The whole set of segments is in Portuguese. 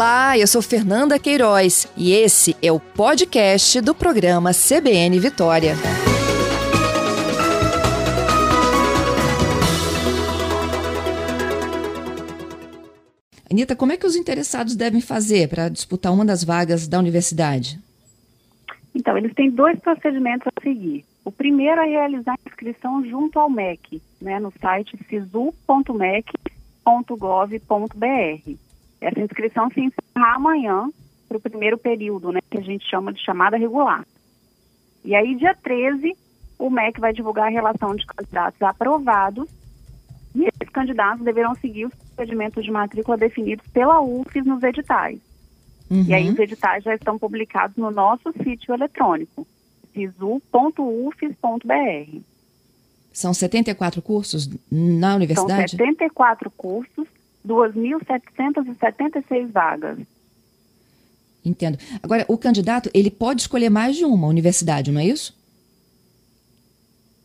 Olá, eu sou Fernanda Queiroz e esse é o podcast do programa CBN Vitória. Anitta, como é que os interessados devem fazer para disputar uma das vagas da universidade? Então, eles têm dois procedimentos a seguir. O primeiro é realizar a inscrição junto ao MEC, né, no site sisu.mec.gov.br. Essa inscrição se encerra amanhã para o primeiro período, né, que a gente chama de chamada regular. E aí, dia 13, o MEC vai divulgar a relação de candidatos aprovados e esses candidatos deverão seguir os procedimentos de matrícula definidos pela UFES nos editais. Uhum. E aí os editais já estão publicados no nosso sítio eletrônico, sisu.ufes.br. São 74 cursos na universidade? São 74 cursos, 2.776 vagas. Entendo. Agora, o candidato, ele pode escolher mais de uma universidade, não é isso?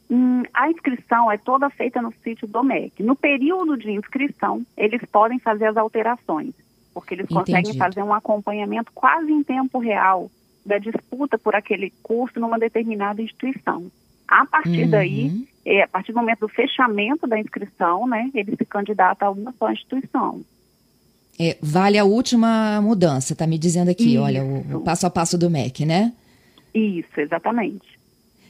Hum, a inscrição é toda feita no sítio do MEC. No período de inscrição, eles podem fazer as alterações porque eles conseguem fazer um acompanhamento quase em tempo real da disputa por aquele curso numa determinada instituição. A partir uhum. daí, é, a partir do momento do fechamento da inscrição, né, ele se candidata a uma só instituição. É, vale a última mudança, está me dizendo aqui, Isso. olha, o, o, passo a passo do MEC, né? Isso, exatamente.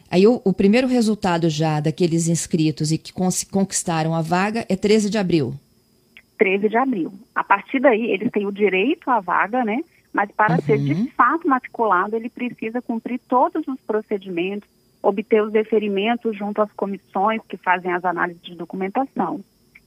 Aí o, o primeiro resultado já daqueles inscritos e que conquistaram a vaga é 13 de abril. 13 de abril. A partir daí, eles têm o direito à vaga, né? Mas para uhum. ser de fato matriculado, ele precisa cumprir todos os procedimentos, obter os deferimentos junto às comissões que fazem as análises de documentação.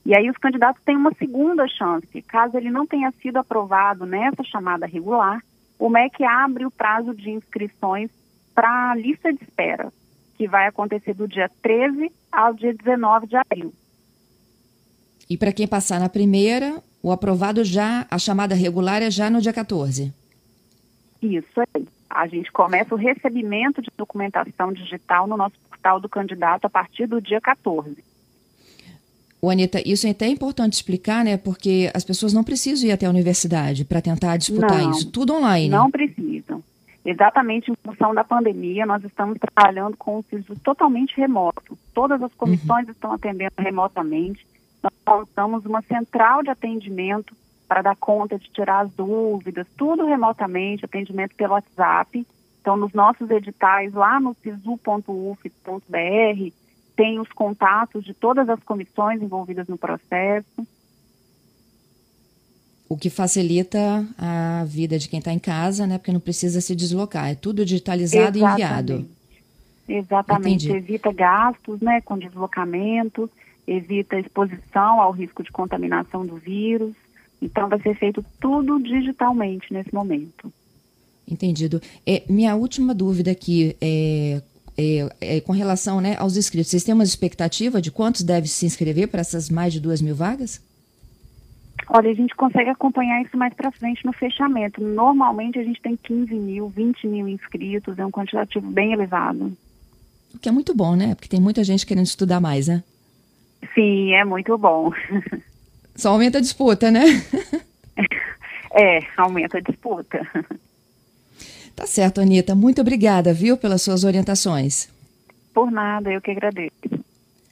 E aí os candidatos têm uma segunda chance. Caso ele não tenha sido aprovado nessa chamada regular, o MEC abre o prazo de inscrições para a lista de espera, que vai acontecer do dia 13 ao dia 19 de abril. E para quem passar na primeira, o aprovado já, a chamada regular é já no dia 14. Isso aí. A gente começa o recebimento de documentação digital no nosso portal do candidato a partir do dia 14. O Anitta, isso é até importante explicar, né? Porque as pessoas não precisam ir até a universidade para tentar disputar não, isso. Tudo online. Não precisam. Exatamente em função da pandemia, nós estamos trabalhando com um piso totalmente remoto. Todas as comissões uhum. estão atendendo remotamente nós montamos uma central de atendimento para dar conta de tirar as dúvidas, tudo remotamente, atendimento pelo WhatsApp. Então, nos nossos editais, lá no sisu.uf.br, tem os contatos de todas as comissões envolvidas no processo. O que facilita a vida de quem está em casa, né? Porque não precisa se deslocar, é tudo digitalizado Exatamente. e enviado. Exatamente, Entendi. evita gastos, né, com deslocamento evita exposição ao risco de contaminação do vírus. Então, vai ser feito tudo digitalmente nesse momento. Entendido. É, minha última dúvida aqui é, é, é, com relação né, aos inscritos. Vocês têm uma expectativa de quantos devem se inscrever para essas mais de duas mil vagas? Olha, a gente consegue acompanhar isso mais para frente no fechamento. Normalmente a gente tem 15 mil, 20 mil inscritos, é um quantitativo bem elevado. O que é muito bom, né? Porque tem muita gente querendo estudar mais, né? Sim, é muito bom. Só aumenta a disputa, né? é, aumenta a disputa. Tá certo, Anitta. Muito obrigada, viu, pelas suas orientações. Por nada, eu que agradeço.